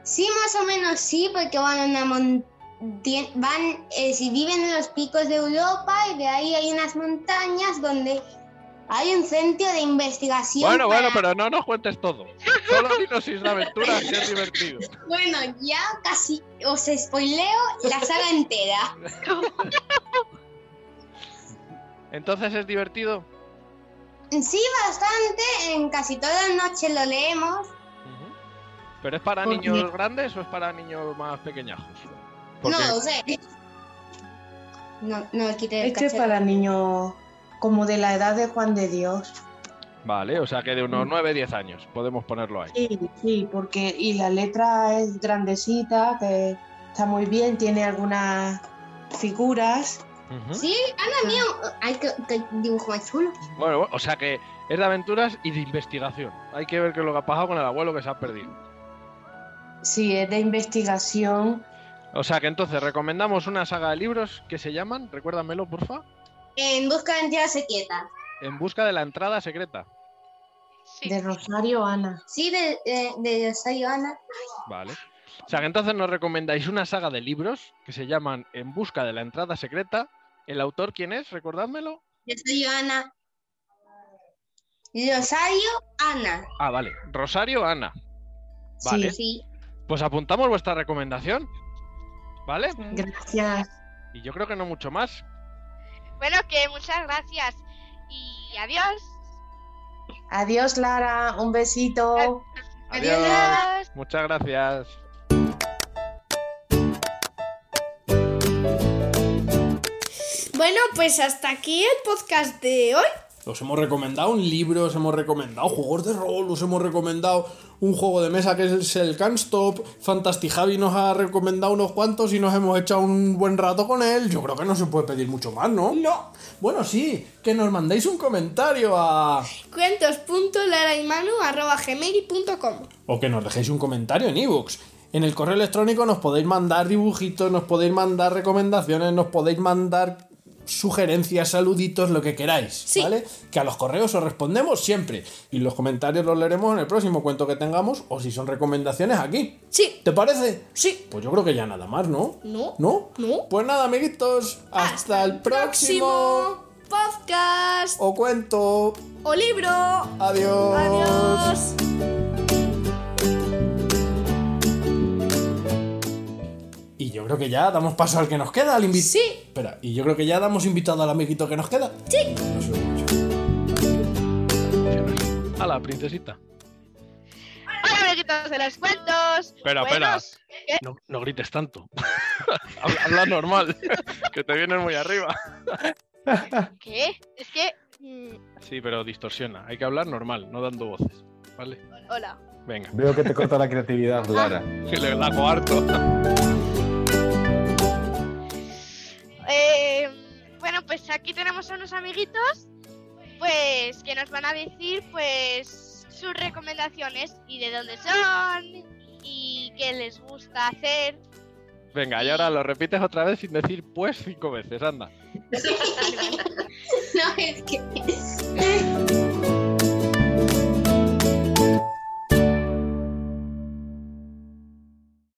Sí, más o menos sí, porque van a una mon- tien- van, eh, si viven en los picos de Europa y de ahí hay unas montañas donde hay un centro de investigación. Bueno, bueno, pero no nos cuentes todo. Solo dinos si es de aventuras, que es divertido. Bueno, ya casi os spoileo la saga entera. Entonces es divertido. Sí, bastante, en casi toda la noche lo leemos. ¿Pero es para niños grandes o es para niños más pequeñajos? No lo sé. No, no quité el Este es para niños como de la edad de Juan de Dios. Vale, o sea que de unos 9, 10 años podemos ponerlo ahí. Sí, sí, porque y la letra es grandecita, que está muy bien, tiene algunas figuras. Sí, anda mío. Ay, qué, qué dibujo más chulo. Bueno, bueno, o sea que es de aventuras y de investigación. Hay que ver qué es lo que ha pasado con el abuelo que se ha perdido. Sí, es de investigación. O sea que entonces recomendamos una saga de libros que se llaman, recuérdamelo porfa, En busca de entidad secreta. En busca de la entrada secreta. Sí. De Rosario Ana. Sí, de, de, de Rosario Ana. Vale. O sea que entonces nos recomendáis una saga de libros que se llaman En busca de la entrada secreta. ¿El autor quién es? Recordádmelo. Rosario Ana. Rosario Ana. Ah, vale. Rosario Ana. Vale. Sí. Pues apuntamos vuestra recomendación. ¿Vale? Gracias. Y yo creo que no mucho más. Bueno, que muchas gracias. Y adiós. Adiós, Lara. Un besito. Adiós. Muchas gracias. Bueno, pues hasta aquí el podcast de hoy. Os hemos recomendado libros, hemos recomendado juegos de rol, os hemos recomendado un juego de mesa que es el Can't Stop. Fantastic Javi nos ha recomendado unos cuantos y nos hemos echado un buen rato con él. Yo creo que no se puede pedir mucho más, ¿no? No. Bueno, sí, que nos mandéis un comentario a. Cuentos.laraimanu.gmail.com O que nos dejéis un comentario en ebooks. En el correo electrónico nos podéis mandar dibujitos, nos podéis mandar recomendaciones, nos podéis mandar sugerencias, saluditos, lo que queráis, Sí. ¿vale? Que a los correos os respondemos siempre. Y los comentarios los leeremos en el próximo cuento que tengamos, o si son recomendaciones aquí. Sí. ¿Te parece? Sí. Pues yo creo que ya nada más, ¿no? No. ¿No? No. Pues nada, amiguitos. Hasta, el próximo. podcast O cuento. o libro. Adiós. Adiós. Yo creo que ya damos paso al que nos queda, al invitado. Sí. Espera, y yo creo que ya damos invitado al amiguito que nos queda. Sí. A la princesita. Hola, amiguitos de los cuentos. Espera, espera. No, no grites tanto. habla, habla normal, que te vienes muy arriba. ¿Qué? Es que. mm, Sí, pero distorsiona. Hay que hablar normal, no dando voces. ¿Vale? hola. Venga. Veo que te corta la creatividad, Lara. Que le la harto. Eh, bueno, pues aquí tenemos a unos amiguitos, pues que nos van a decir, pues sus recomendaciones y de dónde son y qué les gusta hacer. Venga, y ahora lo repites otra vez sin decir pues cinco veces, anda. No, es que.